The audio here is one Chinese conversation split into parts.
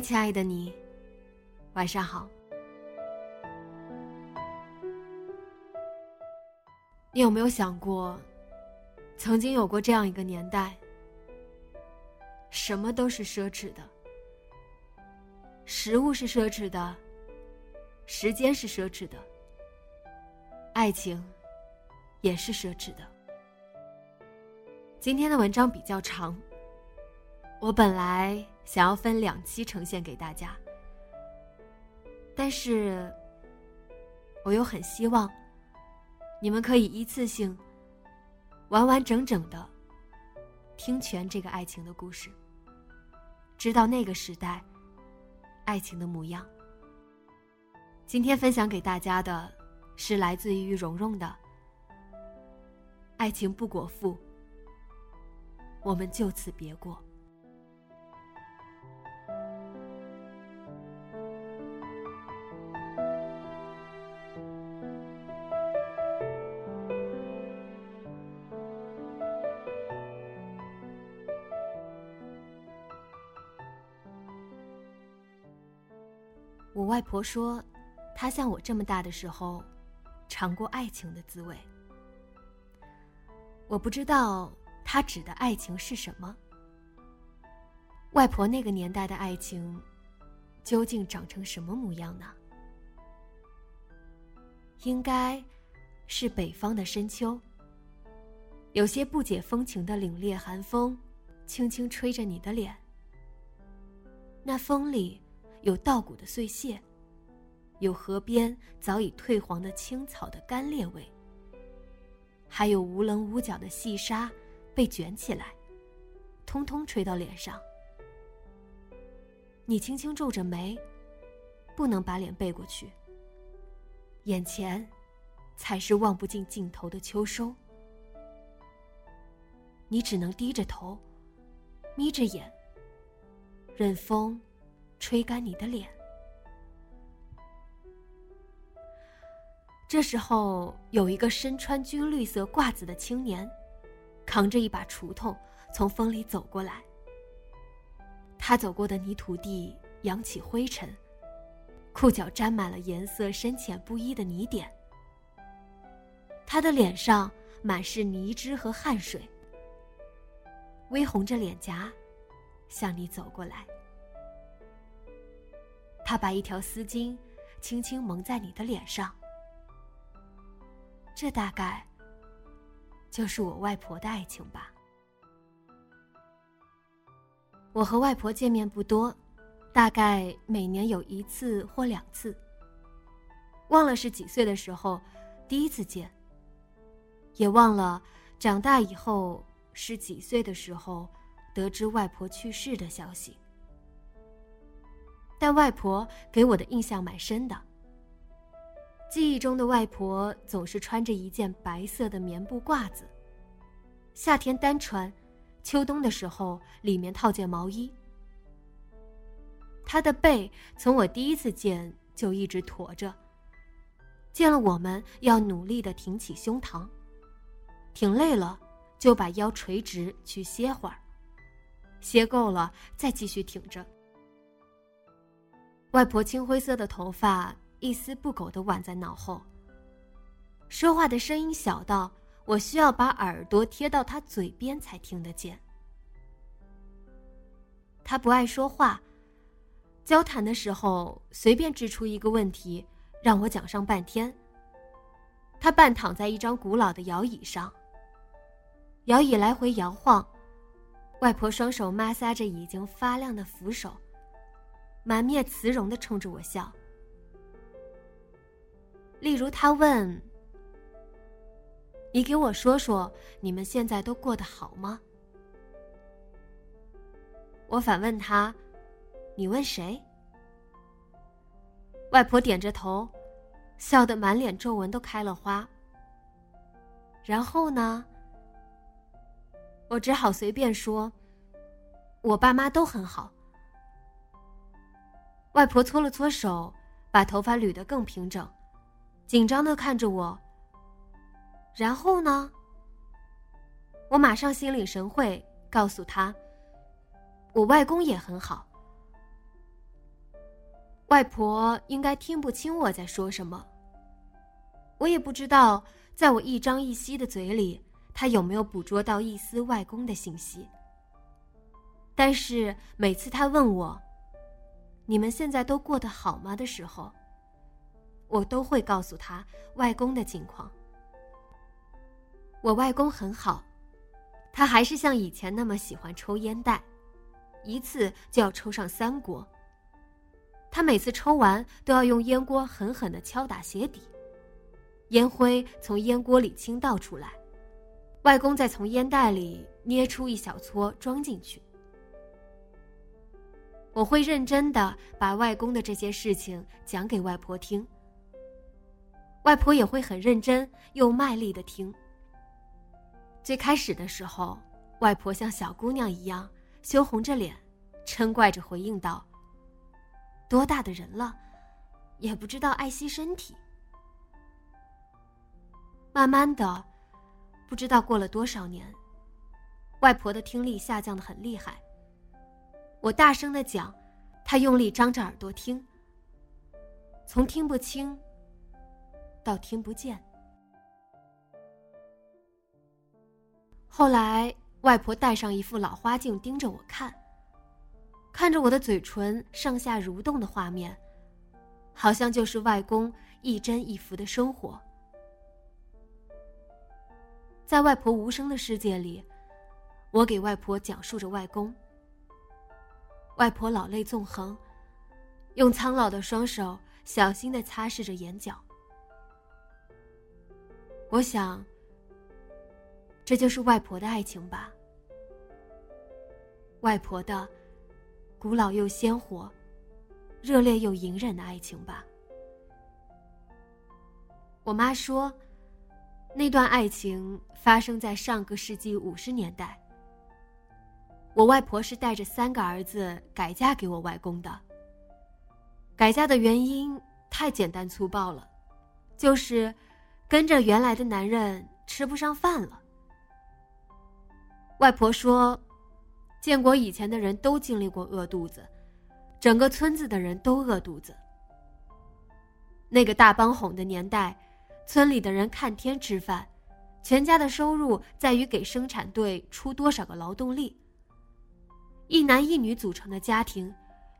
亲爱的你，晚上好。你有没有想过，曾经有过这样一个年代，什么都是奢侈的，食物是奢侈的，时间是奢侈的，爱情也是奢侈的。今天的文章比较长，我本来。想要分两期呈现给大家，但是我又很希望你们可以一次性、完完整整的听全这个爱情的故事，知道那个时代爱情的模样。今天分享给大家的是来自于蓉蓉的《爱情不果腹》，我们就此别过。婆说，她像我这么大的时候，尝过爱情的滋味。我不知道她指的爱情是什么。外婆那个年代的爱情，究竟长成什么模样呢？应该是北方的深秋，有些不解风情的凛冽寒风，轻轻吹着你的脸。那风里。有稻谷的碎屑，有河边早已褪黄的青草的干裂味，还有无棱无角的细沙被卷起来，通通吹到脸上。你轻轻皱着眉，不能把脸背过去。眼前，才是望不尽尽头的秋收。你只能低着头，眯着眼，任风。吹干你的脸。这时候，有一个身穿军绿色褂子的青年，扛着一把锄头从风里走过来。他走过的泥土地扬起灰尘，裤脚沾满了颜色深浅不一的泥点。他的脸上满是泥汁和汗水，微红着脸颊，向你走过来。他把一条丝巾轻轻蒙在你的脸上，这大概就是我外婆的爱情吧。我和外婆见面不多，大概每年有一次或两次。忘了是几岁的时候第一次见，也忘了长大以后是几岁的时候得知外婆去世的消息。但外婆给我的印象蛮深的。记忆中的外婆总是穿着一件白色的棉布褂子，夏天单穿，秋冬的时候里面套件毛衣。她的背从我第一次见就一直驼着，见了我们要努力的挺起胸膛，挺累了就把腰垂直去歇会儿，歇够了再继续挺着。外婆青灰色的头发一丝不苟的挽在脑后。说话的声音小到我需要把耳朵贴到他嘴边才听得见。他不爱说话，交谈的时候随便指出一个问题，让我讲上半天。他半躺在一张古老的摇椅上，摇椅来回摇晃，外婆双手摩挲着已经发亮的扶手，满面慈容的冲着我笑。例如，他问：“你给我说说，你们现在都过得好吗？”我反问他：“你问谁？”外婆点着头，笑得满脸皱纹都开了花。然后呢？我只好随便说：“我爸妈都很好。”外婆搓了搓手，把头发捋得更平整，紧张的看着我。然后呢？我马上心领神会，告诉他。我外公也很好，外婆应该听不清我在说什么。我也不知道，在我一张一吸的嘴里，她有没有捕捉到一丝外公的信息。但是每次她问我：“你们现在都过得好吗？”的时候，我都会告诉他外公的近况。我外公很好，他还是像以前那么喜欢抽烟袋。一次就要抽上三锅。他每次抽完都要用烟锅狠狠的敲打鞋底，烟灰从烟锅里倾倒出来，外公再从烟袋里捏出一小撮装进去。我会认真的把外公的这些事情讲给外婆听，外婆也会很认真又卖力的听。最开始的时候，外婆像小姑娘一样。羞红着脸，嗔怪着回应道：“多大的人了，也不知道爱惜身体。”慢慢的，不知道过了多少年，外婆的听力下降的很厉害。我大声的讲，她用力张着耳朵听，从听不清到听不见。后来。外婆戴上一副老花镜，盯着我看，看着我的嘴唇上下蠕动的画面，好像就是外公一帧一幅的生活。在外婆无声的世界里，我给外婆讲述着外公。外婆老泪纵横，用苍老的双手小心的擦拭着眼角。我想。这就是外婆的爱情吧，外婆的古老又鲜活、热烈又隐忍的爱情吧。我妈说，那段爱情发生在上个世纪五十年代。我外婆是带着三个儿子改嫁给我外公的。改嫁的原因太简单粗暴了，就是跟着原来的男人吃不上饭了。外婆说：“建国以前的人都经历过饿肚子，整个村子的人都饿肚子。那个大帮哄的年代，村里的人看天吃饭，全家的收入在于给生产队出多少个劳动力。一男一女组成的家庭，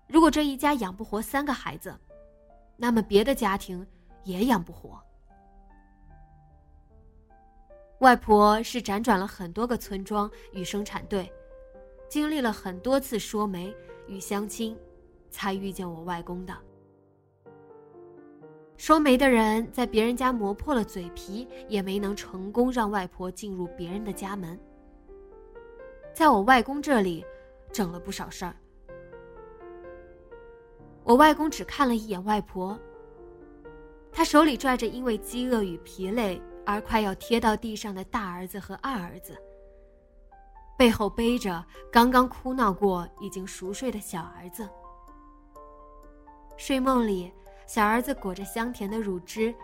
如果这一家养不活三个孩子，那么别的家庭也养不活。”外婆是辗转了很多个村庄与生产队，经历了很多次说媒与相亲，才遇见我外公的。说媒的人在别人家磨破了嘴皮，也没能成功让外婆进入别人的家门。在我外公这里，整了不少事儿。我外公只看了一眼外婆，他手里拽着因为饥饿与疲累。而快要贴到地上的大儿子和二儿子，背后背着刚刚哭闹过、已经熟睡的小儿子。睡梦里，小儿子裹着香甜的乳汁，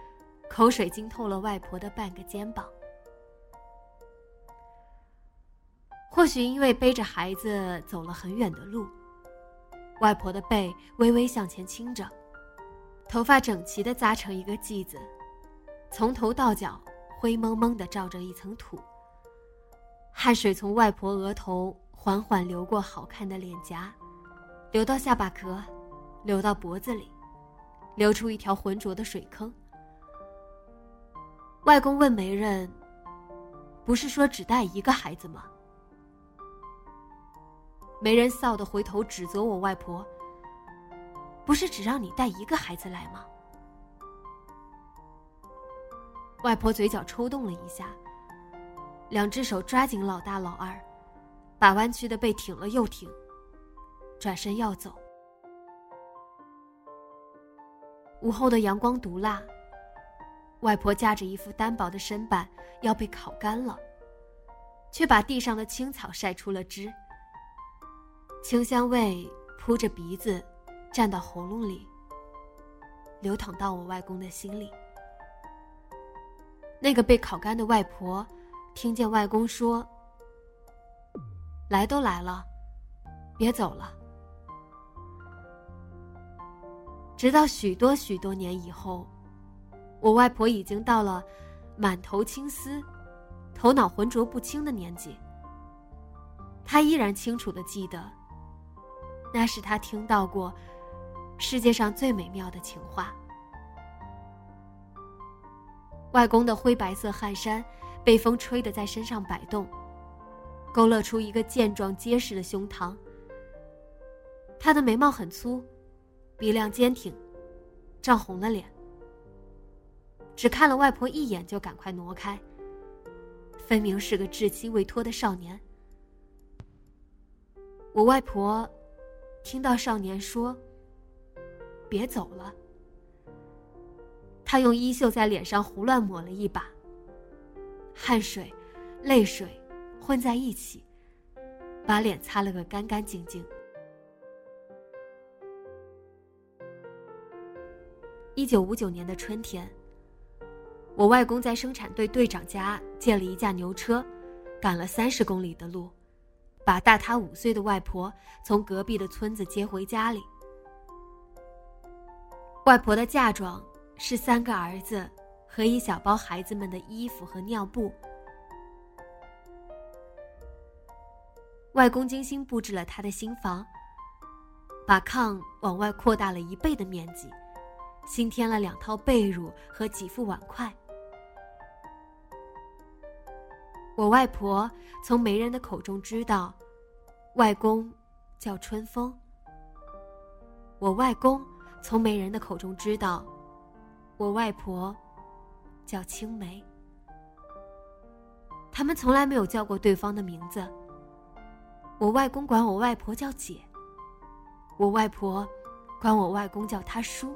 口水浸透了外婆的半个肩膀。或许因为背着孩子走了很远的路，外婆的背微微向前倾着，头发整齐的扎成一个髻子。从头到脚灰蒙蒙的罩着一层土。汗水从外婆额头缓缓流过好看的脸颊，流到下巴壳，流到脖子里，流出一条浑浊的水坑。外公问媒人：“不是说只带一个孩子吗？”媒人臊的回头指责我外婆：“不是只让你带一个孩子来吗？”外婆嘴角抽动了一下，两只手抓紧老大老二，把弯曲的背挺了又挺，转身要走。午后的阳光毒辣，外婆架着一副单薄的身板要被烤干了，却把地上的青草晒出了汁，清香味扑着鼻子，站到喉咙里，流淌到我外公的心里。那个被烤干的外婆，听见外公说：“来都来了，别走了。”直到许多许多年以后，我外婆已经到了满头青丝、头脑浑浊不清的年纪。她依然清楚的记得，那是她听到过世界上最美妙的情话。外公的灰白色汗衫被风吹得在身上摆动，勾勒出一个健壮结实的胸膛。他的眉毛很粗，鼻梁坚挺，涨红了脸。只看了外婆一眼就赶快挪开，分明是个稚气未脱的少年。我外婆听到少年说：“别走了。”他用衣袖在脸上胡乱抹了一把，汗水、泪水混在一起，把脸擦了个干干净净。一九五九年的春天，我外公在生产队队长家借了一架牛车，赶了三十公里的路，把大他五岁的外婆从隔壁的村子接回家里。外婆的嫁妆。是三个儿子和一小包孩子们的衣服和尿布。外公精心布置了他的新房，把炕往外扩大了一倍的面积，新添了两套被褥和几副碗筷。我外婆从媒人的口中知道，外公叫春风。我外公从媒人的口中知道。我外婆叫青梅，他们从来没有叫过对方的名字。我外公管我外婆叫姐，我外婆管我外公叫他叔。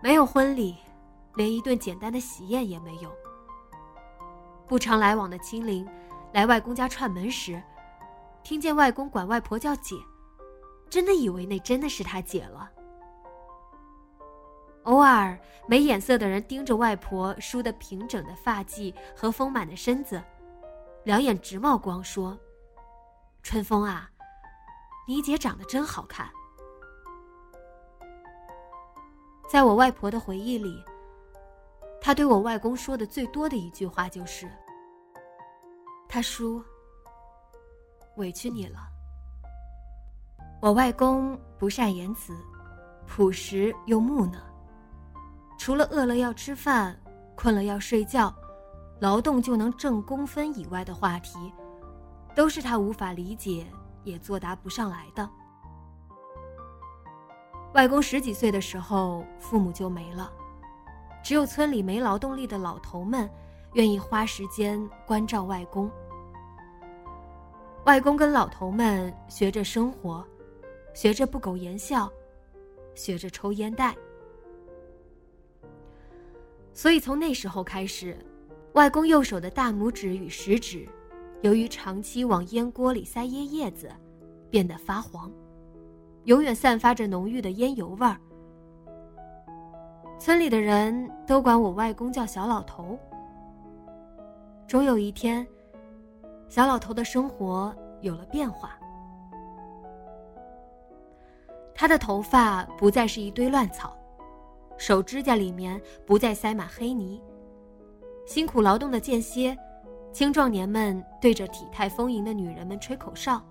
没有婚礼，连一顿简单的喜宴也没有。不常来往的亲邻来外公家串门时，听见外公管外婆叫姐，真的以为那真的是他姐了。偶尔，没眼色的人盯着外婆梳得平整的发髻和丰满的身子，两眼直冒光，说：“春风啊，你姐长得真好看。”在我外婆的回忆里，她对我外公说的最多的一句话就是：“他叔，委屈你了。”我外公不善言辞，朴实又木讷。除了饿了要吃饭，困了要睡觉，劳动就能挣工分以外的话题，都是他无法理解也作答不上来的。外公十几岁的时候，父母就没了，只有村里没劳动力的老头们愿意花时间关照外公。外公跟老头们学着生活，学着不苟言笑，学着抽烟袋。所以从那时候开始，外公右手的大拇指与食指，由于长期往烟锅里塞烟叶子，变得发黄，永远散发着浓郁的烟油味儿。村里的人都管我外公叫小老头。终有一天，小老头的生活有了变化，他的头发不再是一堆乱草。手指甲里面不再塞满黑泥。辛苦劳动的间歇，青壮年们对着体态丰盈的女人们吹口哨。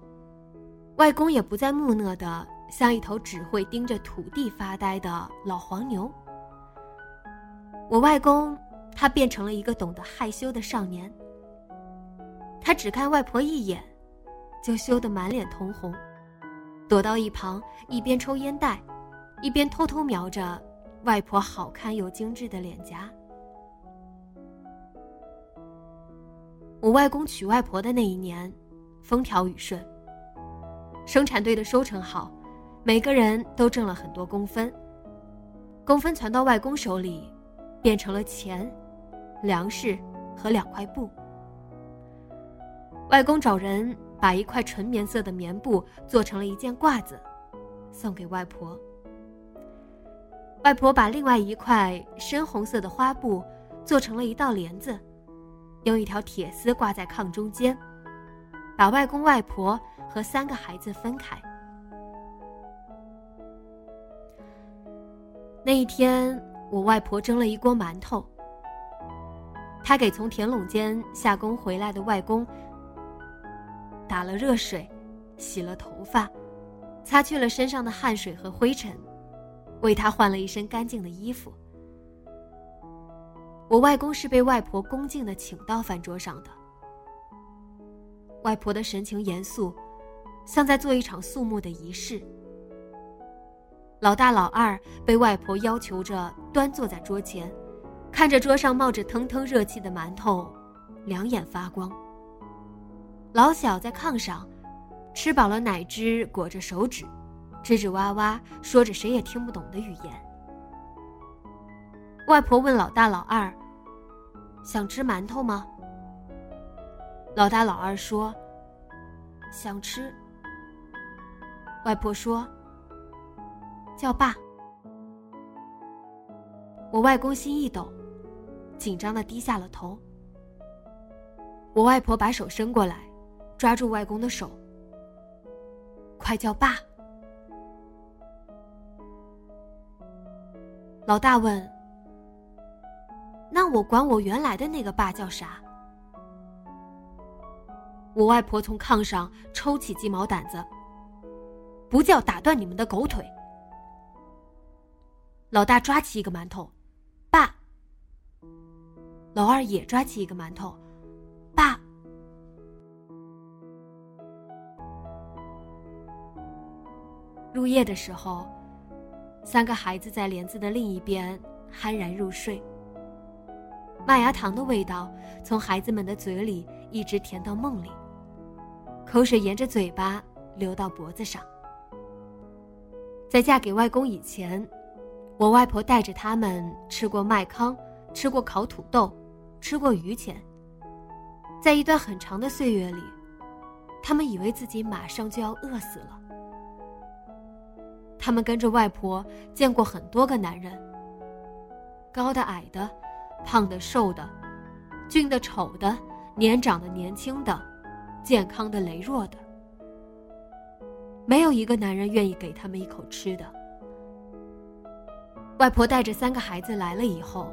外公也不再木讷的像一头只会盯着土地发呆的老黄牛。我外公，他变成了一个懂得害羞的少年。他只看外婆一眼，就羞得满脸通红，躲到一旁，一边抽烟袋，一边偷偷瞄着外婆好看又精致的脸颊。我外公娶外婆的那一年，风调雨顺。生产队的收成好，每个人都挣了很多工分。工分传到外公手里，变成了钱、粮食和两块布。外公找人把一块纯棉色的棉布做成了一件褂子，送给外婆。外婆把另外一块深红色的花布做成了一道帘子，用一条铁丝挂在炕中间，把外公外婆和三个孩子分开。那一天，我外婆蒸了一锅馒头，她给从田垄间下工回来的外公。打了热水，洗了头发，擦去了身上的汗水和灰尘，为他换了一身干净的衣服。我外公是被外婆恭敬的请到饭桌上的。外婆的神情严肃，像在做一场肃穆的仪式。老大、老二被外婆要求着端坐在桌前，看着桌上冒着腾腾热气的馒头，两眼发光。老小在炕上，吃饱了奶汁，裹着手指，吱吱哇哇说着谁也听不懂的语言。外婆问老大、老二：“想吃馒头吗？”老大、老二说：“想吃。”外婆说：“叫爸。”我外公心一抖，紧张的低下了头。我外婆把手伸过来。抓住外公的手，快叫爸！老大问：“那我管我原来的那个爸叫啥？”我外婆从炕上抽起鸡毛掸子，不叫打断你们的狗腿。老大抓起一个馒头，爸。老二也抓起一个馒头。爸入夜的时候，三个孩子在帘子的另一边酣然入睡。麦芽糖的味道从孩子们的嘴里一直甜到梦里，口水沿着嘴巴流到脖子上。在嫁给外公以前，我外婆带着他们吃过麦糠，吃过烤土豆，吃过榆钱。在一段很长的岁月里，他们以为自己马上就要饿死了。他们跟着外婆见过很多个男人，高的、矮的，胖的、瘦的，俊的、丑的，年长的、年轻的，健康的、羸弱的，没有一个男人愿意给他们一口吃的。外婆带着三个孩子来了以后，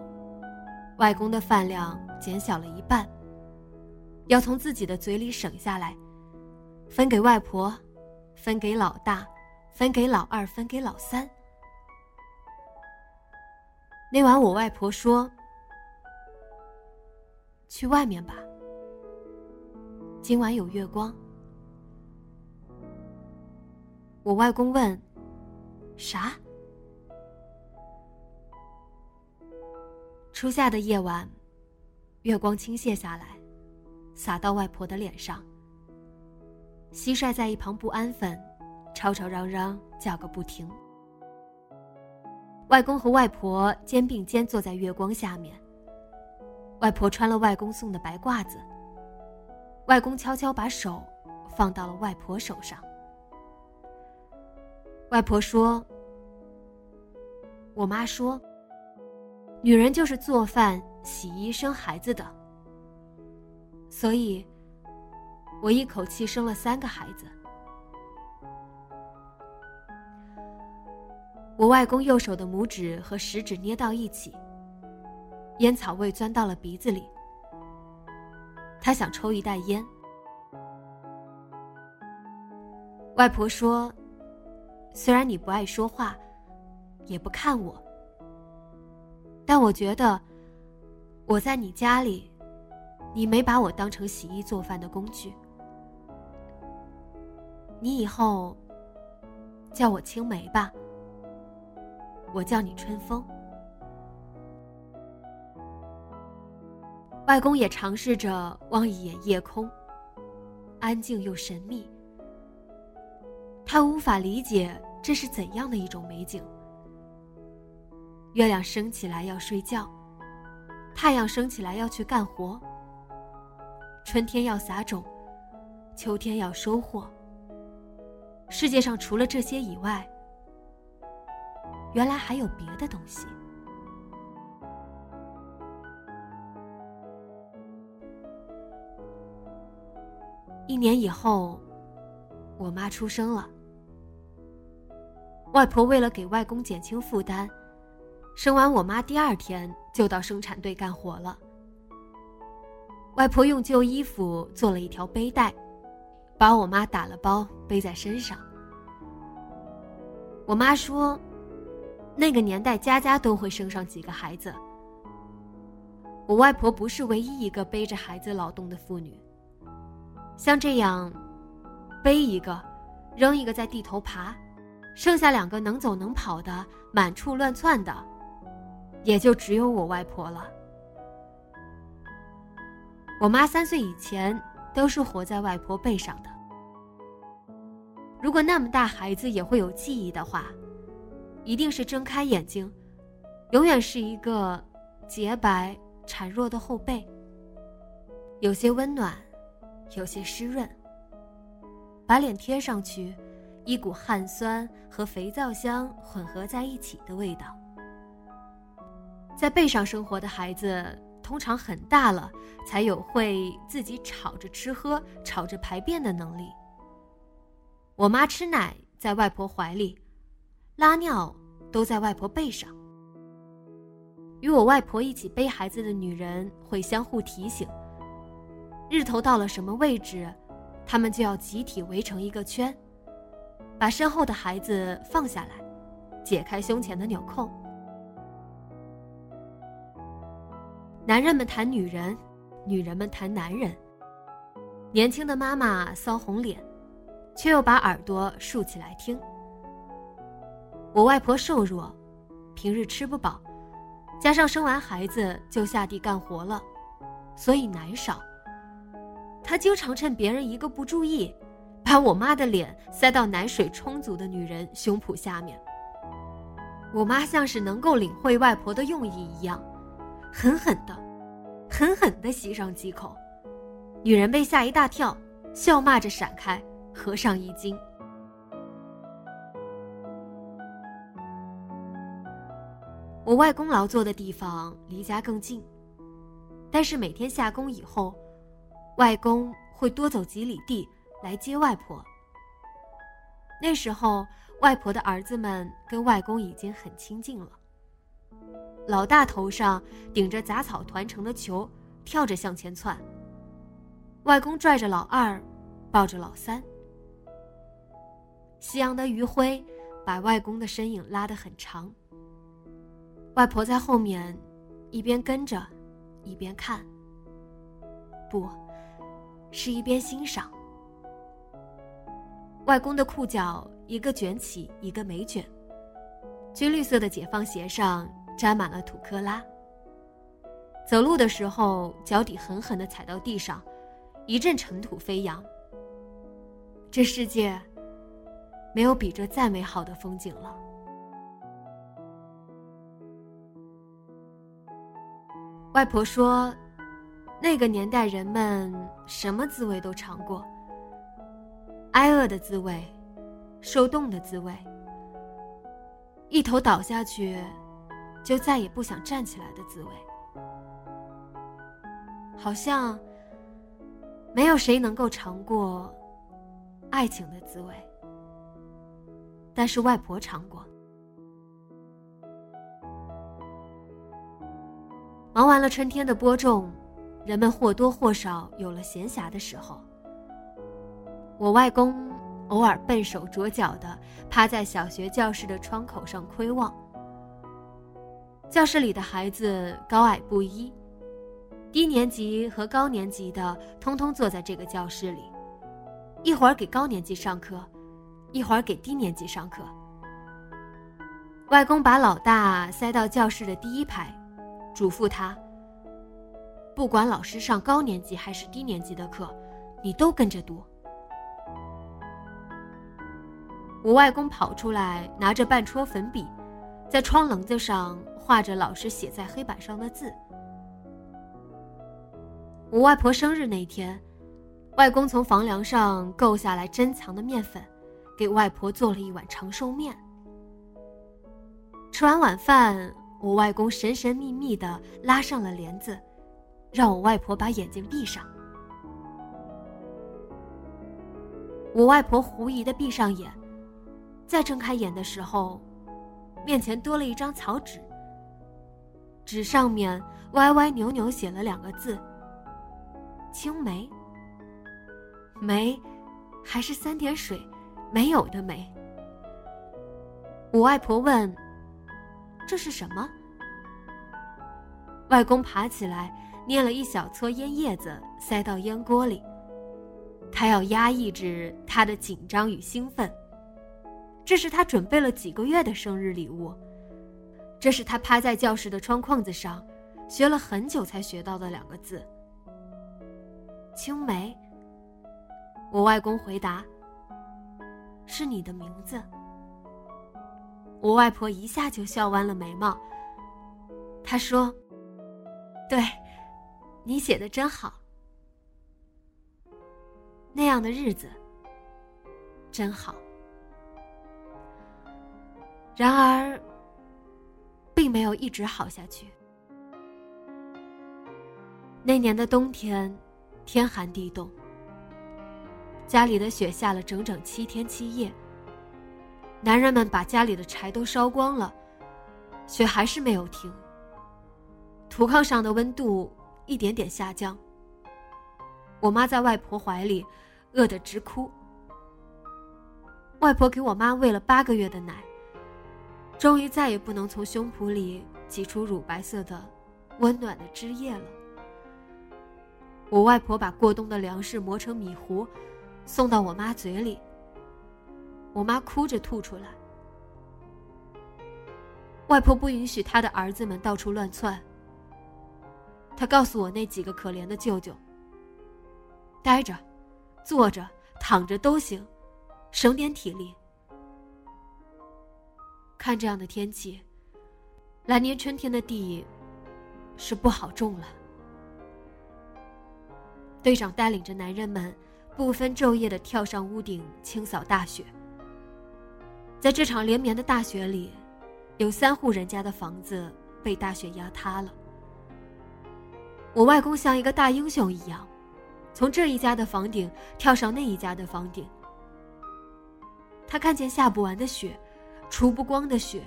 外公的饭量减小了一半，要从自己的嘴里省下来，分给外婆，分给老大。分给老二，分给老三。那晚，我外婆说：“去外面吧，今晚有月光。”我外公问：“啥？”初夏的夜晚，月光倾泻下来，洒到外婆的脸上。蟋蟀在一旁不安分。吵吵嚷嚷叫个不停。外公和外婆肩并肩坐在月光下面。外婆穿了外公送的白褂子。外公悄悄把手放到了外婆手上。外婆说：“我妈说，女人就是做饭、洗衣、生孩子的。所以，我一口气生了三个孩子。”我外公右手的拇指和食指捏到一起，烟草味钻到了鼻子里。他想抽一袋烟。外婆说：“虽然你不爱说话，也不看我，但我觉得我在你家里，你没把我当成洗衣做饭的工具。你以后叫我青梅吧，我叫你春风。”外公也尝试着望一眼夜空，安静又神秘。他无法理解这是怎样的一种美景。月亮升起来要睡觉，太阳升起来要去干活。春天要撒种，秋天要收获。世界上除了这些以外，原来还有别的东西。一年以后，我妈出生了。外婆为了给外公减轻负担，生完我妈第二天就到生产队干活了。外婆用旧衣服做了一条背带，把我妈打了包背在身上。我妈说，那个年代家家都会生上几个孩子。我外婆不是唯一一个背着孩子劳动的妇女。像这样，背一个，扔一个在地头爬，剩下两个能走能跑的满处乱窜的，也就只有我外婆了。我妈三岁以前都是活在外婆背上的。如果那么大孩子也会有记忆的话，一定是睁开眼睛，永远是一个洁白孱弱的后背，有些温暖。有些湿润，把脸贴上去，一股汗酸和肥皂香混合在一起的味道。在背上生活的孩子，通常很大了才有会自己吵着吃喝、吵着排便的能力。我妈吃奶在外婆怀里，拉尿都在外婆背上。与我外婆一起背孩子的女人会相互提醒。日头到了什么位置，他们就要集体围成一个圈，把身后的孩子放下来，解开胸前的纽扣。男人们谈女人，女人们谈男人。年轻的妈妈骚红脸，却又把耳朵竖起来听。我外婆瘦弱，平日吃不饱，加上生完孩子就下地干活了，所以奶少。她经常趁别人一个不注意，把我妈的脸塞到奶水充足的女人胸脯下面。我妈像是能够领会外婆的用意一样，狠狠的、狠狠的吸上几口。女人被吓一大跳，笑骂着闪开，合上衣襟。我外公劳作的地方离家更近，但是每天下工以后。外公会多走几里地来接外婆。那时候，外婆的儿子们跟外公已经很亲近了。老大头上顶着杂草团成的球，跳着向前窜。外公拽着老二，抱着老三。夕阳的余晖把外公的身影拉得很长。外婆在后面，一边跟着，一边看。不。是一边欣赏。外公的裤脚一个卷起，一个没卷。军绿色的解放鞋上沾满了土坷拉。走路的时候，脚底狠狠的踩到地上，一阵尘土飞扬。这世界，没有比这再美好的风景了。外婆说。那个年代，人们什么滋味都尝过：挨饿的滋味，受冻的滋味，一头倒下去，就再也不想站起来的滋味。好像没有谁能够尝过爱情的滋味，但是外婆尝过。忙完了春天的播种。人们或多或少有了闲暇的时候。我外公偶尔笨手拙脚的趴在小学教室的窗口上窥望。教室里的孩子高矮不一，低年级和高年级的通通坐在这个教室里，一会儿给高年级上课，一会儿给低年级上课。外公把老大塞到教室的第一排，嘱咐他：“不管老师上高年级还是低年级的课，你都跟着读。”我外公跑出来，拿着半戳粉笔，在窗棱子上。画着老师写在黑板上的字。我外婆生日那天，外公从房梁上够下来珍藏的面粉，给外婆做了一碗长寿面。吃完晚饭，我外公神神秘秘的拉上了帘子，让我外婆把眼睛闭上。我外婆狐疑的闭上眼，再睁开眼的时候，面前多了一张草纸。纸上面歪歪扭扭写了两个字：“青梅。”梅，还是三点水，没有的梅。我外婆问：“这是什么？”外公爬起来，捏了一小撮烟叶子，塞到烟锅里。他要压抑着他的紧张与兴奋。这是他准备了几个月的生日礼物。这是他趴在教室的窗框子上，学了很久才学到的两个字。青梅。我外公回答：“是你的名字。”我外婆一下就笑弯了眉毛。她说：“对，你写的真好。那样的日子真好。”然而。并没有一直好下去。那年的冬天，天寒地冻，家里的雪下了整整七天七夜。男人们把家里的柴都烧光了，雪还是没有停。土炕上的温度一点点下降。我妈在外婆怀里，饿得直哭。外婆给我妈喂了八个月的奶。终于再也不能从胸脯里挤出乳白色的、温暖的汁液了。我外婆把过冬的粮食磨成米糊，送到我妈嘴里。我妈哭着吐出来。外婆不允许她的儿子们到处乱窜。她告诉我那几个可怜的舅舅：“待着，坐着，躺着都行，省点体力。”看这样的天气，来年春天的地是不好种了。队长带领着男人们，不分昼夜的跳上屋顶清扫大雪。在这场连绵的大雪里，有三户人家的房子被大雪压塌了。我外公像一个大英雄一样，从这一家的房顶跳上那一家的房顶。他看见下不完的雪。除不光的雪，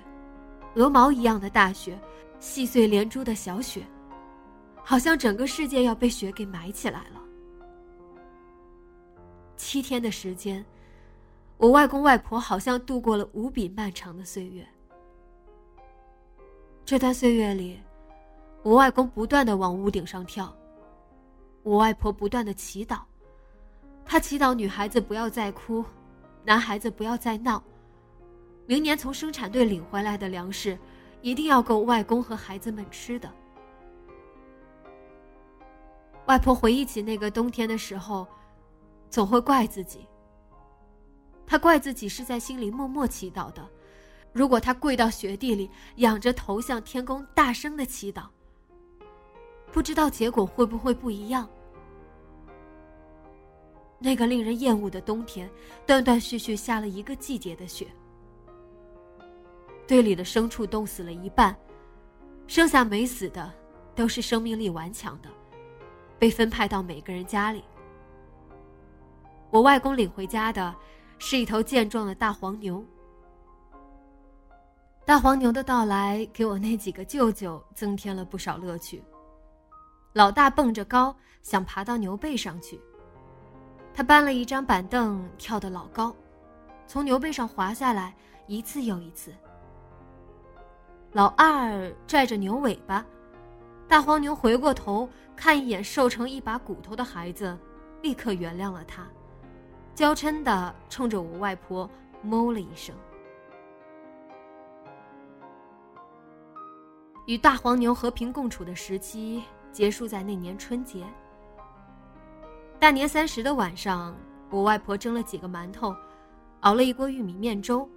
鹅毛一样的大雪，细碎连珠的小雪，好像整个世界要被雪给埋起来了。七天的时间，我外公外婆好像度过了无比漫长的岁月。这段岁月里，我外公不断的往屋顶上跳，我外婆不断的祈祷，她祈祷女孩子不要再哭，男孩子不要再闹。明年从生产队领回来的粮食，一定要够外公和孩子们吃的。外婆回忆起那个冬天的时候，总会怪自己。他怪自己是在心里默默祈祷的。如果他跪到雪地里，仰着头向天空大声的祈祷，不知道结果会不会不一样。那个令人厌恶的冬天，断断续续下了一个季节的雪。堆里的牲畜冻死了一半，剩下没死的都是生命力顽强的，被分派到每个人家里。我外公领回家的是一头健壮的大黄牛。大黄牛的到来给我那几个舅舅增添了不少乐趣。老大蹦着高，想爬到牛背上去，他搬了一张板凳，跳得老高，从牛背上滑下来，一次又一次。老二拽着牛尾巴，大黄牛回过头看一眼瘦成一把骨头的孩子，立刻原谅了他，娇嗔的冲着我外婆哞了一声。与大黄牛和平共处的时期结束在那年春节。大年三十的晚上，我外婆蒸了几个馒头，熬了一锅玉米面粥。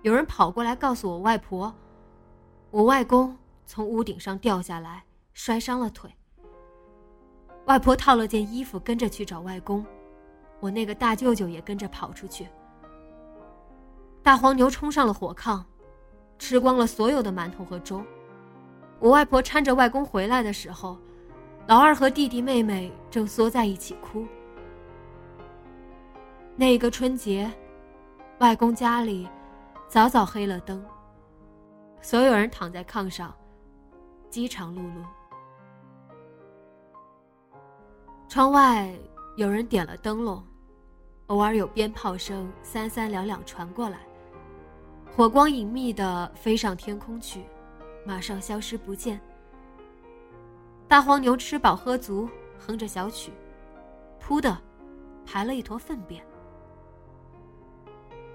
有人跑过来告诉我外婆，我外公从屋顶上掉下来，摔伤了腿。外婆套了件衣服，跟着去找外公。我那个大舅舅也跟着跑出去。大黄牛冲上了火炕，吃光了所有的馒头和粥。我外婆搀着外公回来的时候，老二和弟弟妹妹正缩在一起哭。那个春节，外公家里早早黑了灯，所有人躺在炕上，饥肠辘辘。窗外有人点了灯笼，偶尔有鞭炮声三三两两传过来，火光隐秘的飞上天空去。马上消失不见。大黄牛吃饱喝足，哼着小曲，噗的，排了一坨粪便。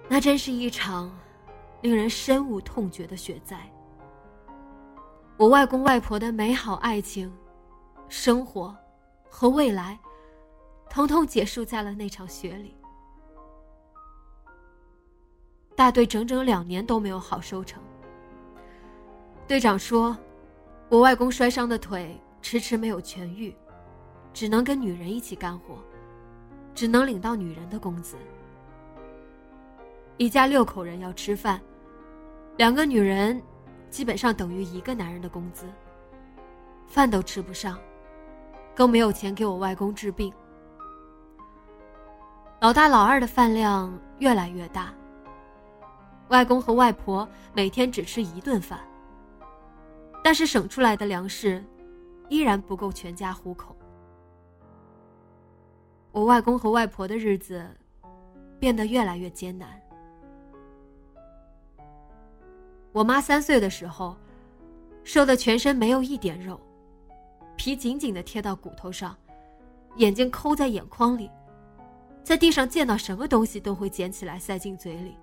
那真是一场令人深恶痛绝的雪灾。我外公外婆的美好爱情、生活和未来，统统结束在了那场雪里。大队整整两年都没有好收成。队长说：“我外公摔伤的腿迟迟没有痊愈，只能跟女人一起干活，只能领到女人的工资。一家六口人要吃饭，两个女人基本上等于一个男人的工资，饭都吃不上，更没有钱给我外公治病。老大、老二的饭量越来越大，外公和外婆每天只吃一顿饭。”但是省出来的粮食，依然不够全家糊口。我外公和外婆的日子，变得越来越艰难。我妈三岁的时候，瘦的全身没有一点肉，皮紧紧的贴到骨头上，眼睛抠在眼眶里，在地上见到什么东西都会捡起来塞进嘴里。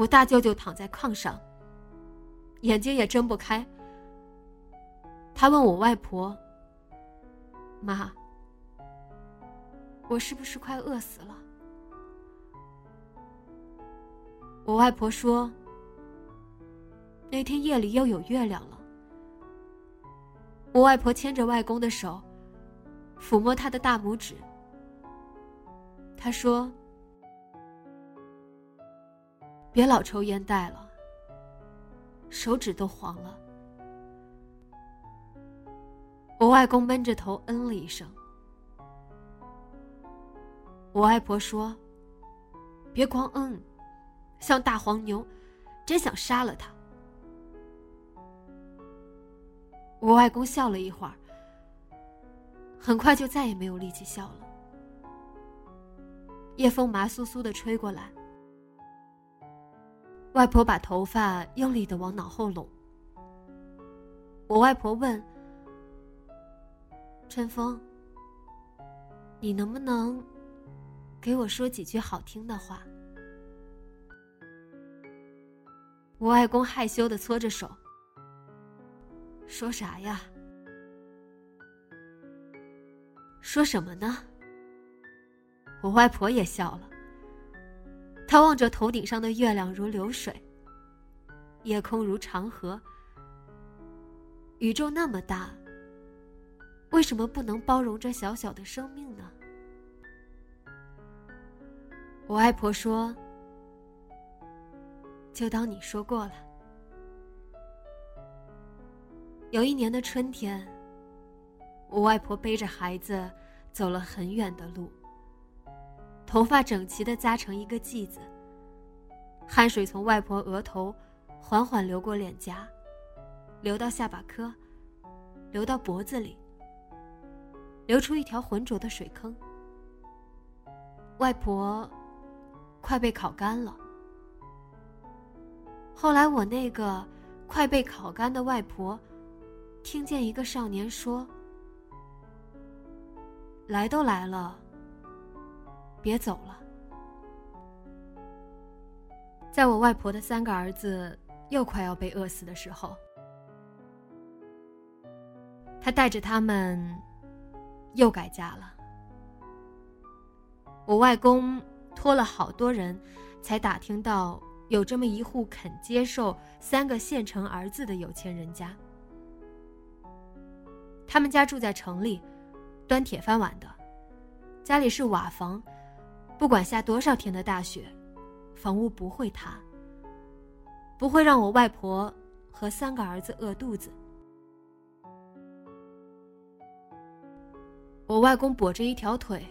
我大舅舅躺在炕上。眼睛也睁不开。他问我外婆：“妈，我是不是快饿死了？”我外婆说：“那天夜里又有月亮了。”我外婆牵着外公的手，抚摸他的大拇指。他说：“别老抽烟袋了。”手指都黄了，我外公闷着头嗯了一声。我外婆说：“别光嗯，像大黄牛，真想杀了他。”我外公笑了一会儿，很快就再也没有力气笑了。夜风麻酥酥的吹过来。外婆把头发用力的往脑后拢。我外婆问：“春风，你能不能给我说几句好听的话？”我外公害羞的搓着手，说啥呀？说什么呢？我外婆也笑了。他望着头顶上的月亮如流水，夜空如长河。宇宙那么大，为什么不能包容这小小的生命呢？我外婆说：“就当你说过了。”有一年的春天，我外婆背着孩子走了很远的路。头发整齐的扎成一个髻子，汗水从外婆额头缓缓流过脸颊，流到下巴颏，流到脖子里，流出一条浑浊的水坑。外婆快被烤干了。后来，我那个快被烤干的外婆，听见一个少年说：“来都来了，别走了。”在我外婆的三个儿子又快要被饿死的时候，他带着他们又改嫁了。我外公托了好多人，才打听到有这么一户肯接受三个县城儿子的有钱人家。他们家住在城里，端铁饭碗的，家里是瓦房，不管下多少天的大雪。房屋不会塌，不会让我外婆和三个儿子饿肚子。我外公跛着一条腿，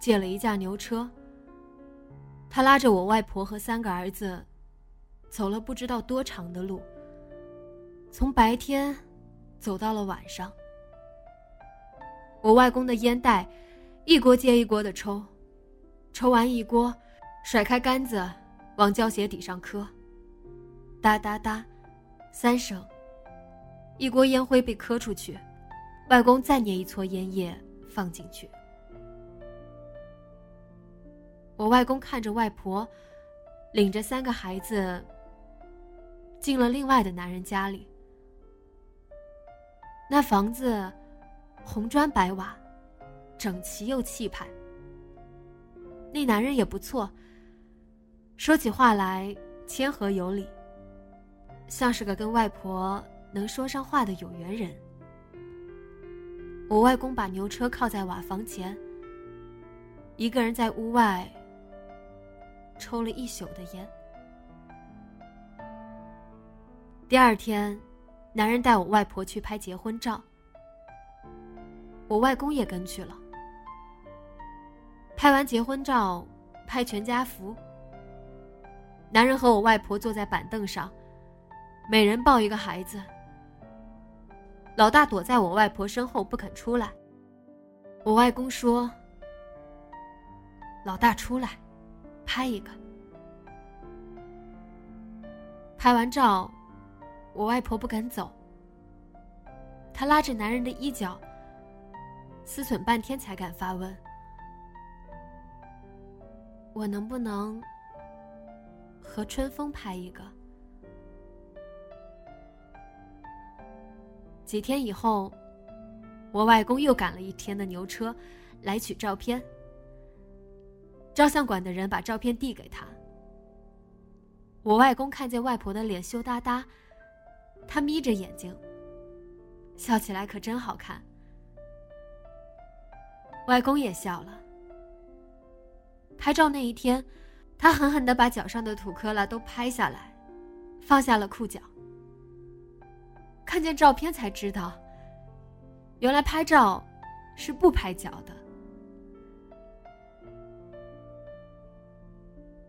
借了一架牛车。他拉着我外婆和三个儿子，走了不知道多长的路，从白天走到了晚上。我外公的烟袋，一锅接一锅的抽，抽完一锅。甩开杆子，往胶鞋底上磕，哒哒哒，三声。一锅烟灰被磕出去，外公再捏一撮烟叶放进去。我外公看着外婆，领着三个孩子进了另外的男人家里。那房子红砖白瓦，整齐又气派。那男人也不错。说起话来谦和有礼，像是个跟外婆能说上话的有缘人。我外公把牛车靠在瓦房前，一个人在屋外抽了一宿的烟。第二天，男人带我外婆去拍结婚照，我外公也跟去了。拍完结婚照，拍全家福。男人和我外婆坐在板凳上，每人抱一个孩子。老大躲在我外婆身后不肯出来。我外公说：“老大出来，拍一个。”拍完照，我外婆不敢走。她拉着男人的衣角，思忖半天才敢发问：“我能不能？”和春风拍一个。几天以后，我外公又赶了一天的牛车，来取照片。照相馆的人把照片递给他。我外公看见外婆的脸羞答答，他眯着眼睛，笑起来可真好看。外公也笑了。拍照那一天。他狠狠的把脚上的土坷垃都拍下来，放下了裤脚。看见照片才知道，原来拍照是不拍脚的。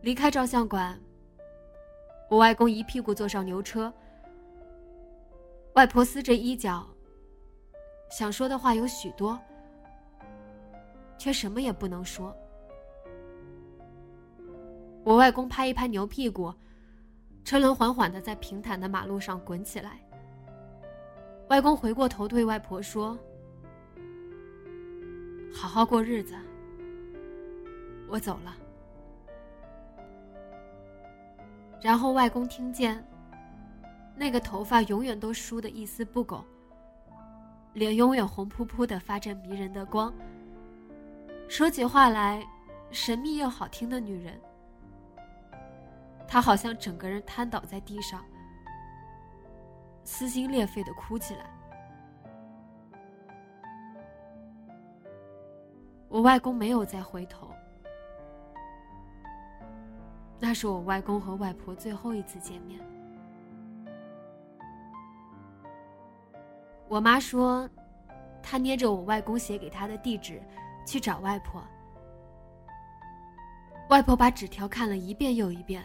离开照相馆，我外公一屁股坐上牛车，外婆撕着衣角，想说的话有许多，却什么也不能说。我外公拍一拍牛屁股，车轮缓缓的在平坦的马路上滚起来。外公回过头对外婆说：“好好过日子，我走了。”然后外公听见，那个头发永远都梳的一丝不苟，脸永远红扑扑的发着迷人的光，说起话来神秘又好听的女人。他好像整个人瘫倒在地上，撕心裂肺的哭起来。我外公没有再回头，那是我外公和外婆最后一次见面。我妈说，她捏着我外公写给她的地址去找外婆，外婆把纸条看了一遍又一遍。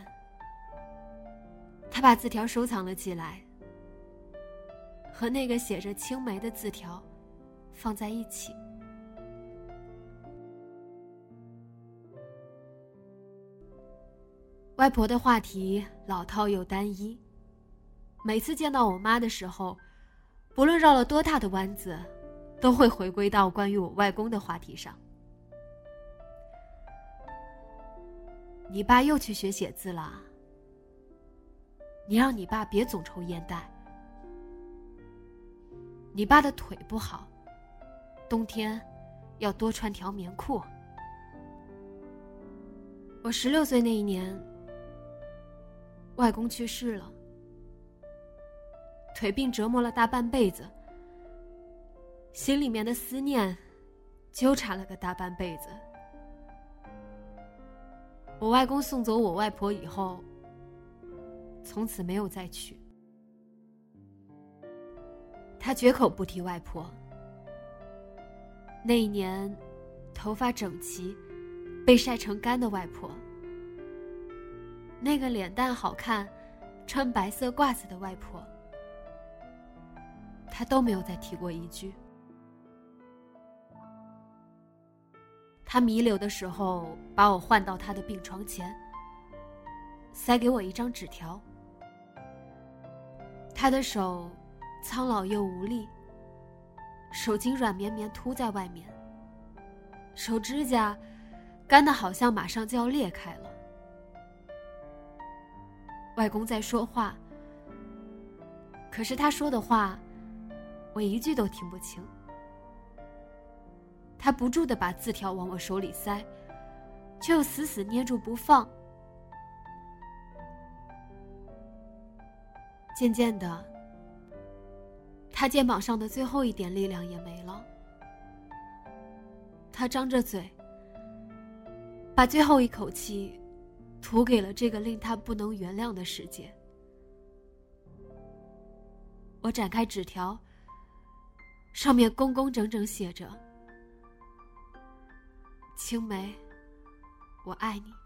他把字条收藏了起来，和那个写着青梅的字条放在一起。外婆的话题老套又单一，每次见到我妈的时候，不论绕了多大的弯子，都会回归到关于我外公的话题上。你爸又去学写字了。你让你爸别总抽烟袋。你爸的腿不好，冬天要多穿条棉裤。我十六岁那一年，外公去世了，腿病折磨了大半辈子，心里面的思念纠缠了个大半辈子。我外公送走我外婆以后，从此没有再娶。他绝口不提外婆。那一年，头发整齐、被晒成干的外婆，那个脸蛋好看、穿白色褂子的外婆，他都没有再提过一句。他弥留的时候，把我唤到他的病床前，塞给我一张纸条。他的手苍老又无力，手筋软绵绵凸在外面，手指甲干的好像马上就要裂开了。外公在说话，可是他说的话，我一句都听不清。他不住的把字条往我手里塞，却又死死捏住不放。渐渐的，他肩膀上的最后一点力量也没了。他张着嘴，把最后一口气吐给了这个令他不能原谅的世界。我展开纸条，上面工工整整写着。青梅，我爱你。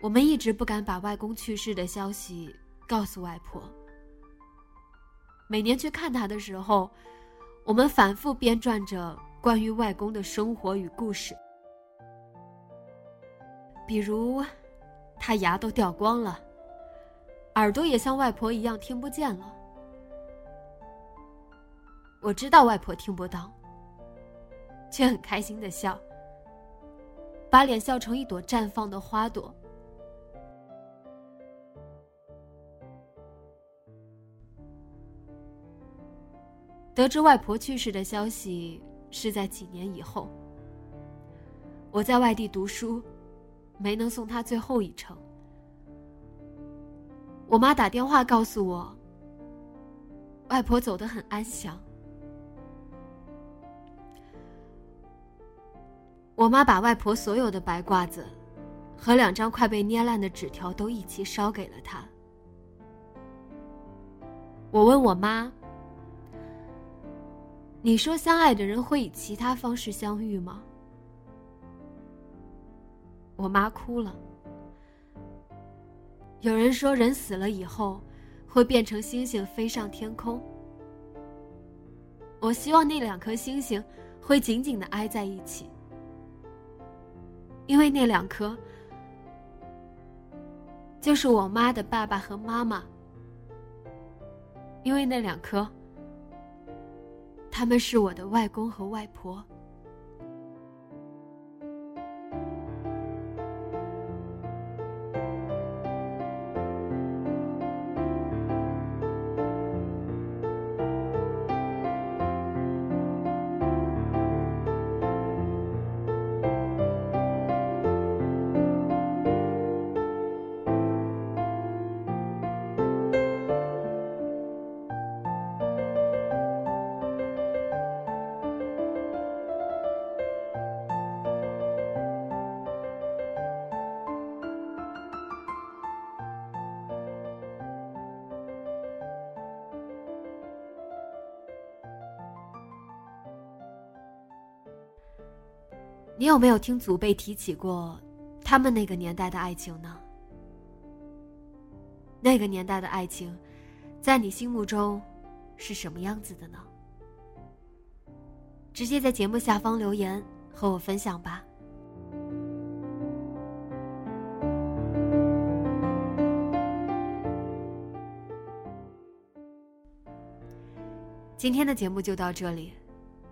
我们一直不敢把外公去世的消息告诉外婆。每年去看他的时候，我们反复编撰着关于外公的生活与故事，比如，他牙都掉光了，耳朵也像外婆一样听不见了。我知道外婆听不到，却很开心的笑，把脸笑成一朵绽放的花朵。得知外婆去世的消息是在几年以后，我在外地读书，没能送她最后一程。我妈打电话告诉我，外婆走得很安详。我妈把外婆所有的白褂子，和两张快被捏烂的纸条都一起烧给了她。我问我妈：“你说相爱的人会以其他方式相遇吗？”我妈哭了。有人说人死了以后，会变成星星飞上天空。我希望那两颗星星会紧紧的挨在一起。因为那两颗，就是我妈的爸爸和妈妈。因为那两颗，他们是我的外公和外婆。有没有听祖辈提起过他们那个年代的爱情呢？那个年代的爱情，在你心目中是什么样子的呢？直接在节目下方留言，和我分享吧。今天的节目就到这里，